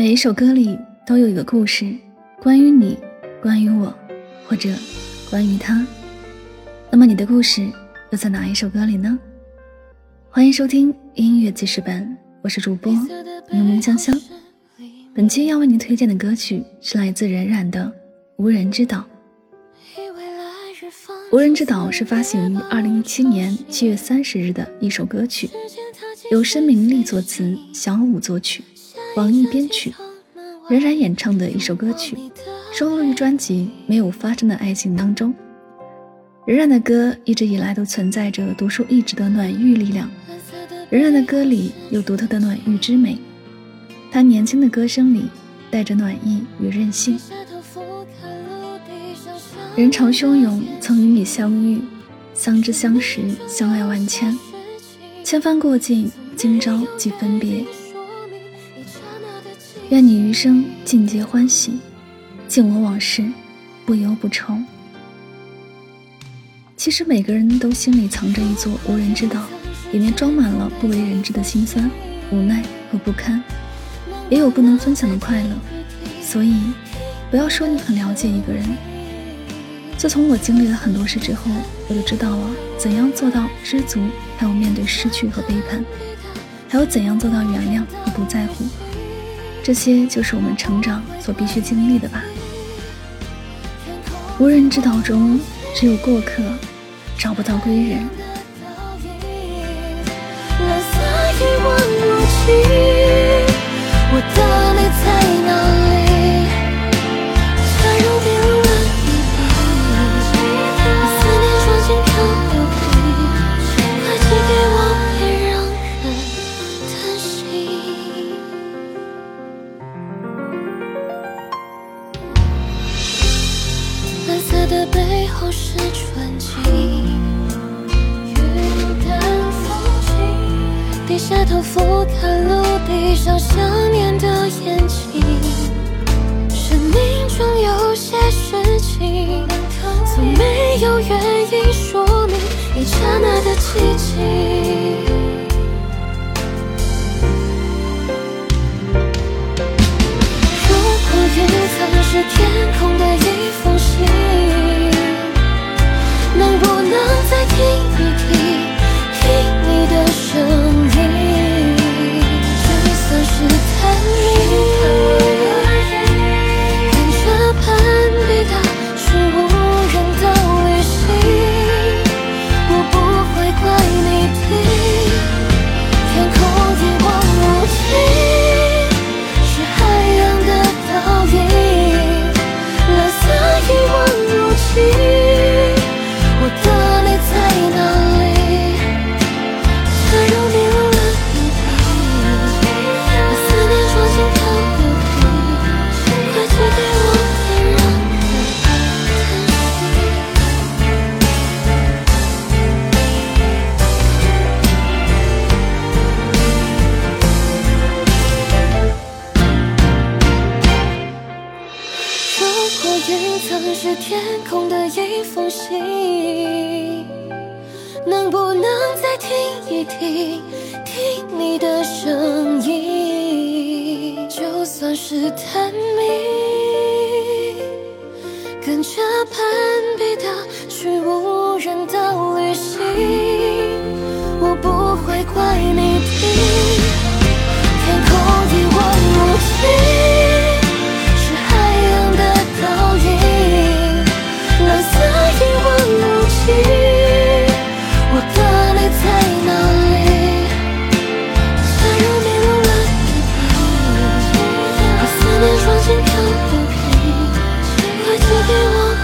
每一首歌里都有一个故事，关于你，关于我，或者关于他。那么你的故事又在哪一首歌里呢？欢迎收听音乐记事本，我是主播柠檬香香。本期要为您推荐的歌曲是来自冉冉的《无人之岛》。《无人之岛》是发行于二零一七年七月三十日的一首歌曲，由申明丽作词，小五作曲。网易编曲，冉冉演唱的一首歌曲，收录于专辑《没有发生的爱情》当中。冉冉的歌一直以来都存在着独树一帜的暖玉力量，冉冉的歌里有独特的暖玉之美，她年轻的歌声里带着暖意与任性。人潮汹涌，曾与你相遇，相知相识，相爱万千，千帆过尽，今朝即分别。愿你余生尽皆欢喜，敬我往事不忧不愁。其实每个人都心里藏着一座无人知道，里面装满了不为人知的辛酸、无奈和不堪，也有不能分享的快乐。所以，不要说你很了解一个人。自从我经历了很多事之后，我就知道了怎样做到知足，还有面对失去和背叛，还有怎样做到原谅和不在乎。这些就是我们成长所必须经历的吧。无人知道中，只有过客，找不到归人。的背后是纯净，云淡风轻，低下头俯瞰陆地上想念的眼睛。生命中有些事情，从没有原因说明一刹那的寂听一听，听你的声音。云层是天空的一封信，能不能再听一听？听你的声音，就算是探秘，跟着攀比的去无人岛旅行，我不会怪你的。心跳不平，快走给我。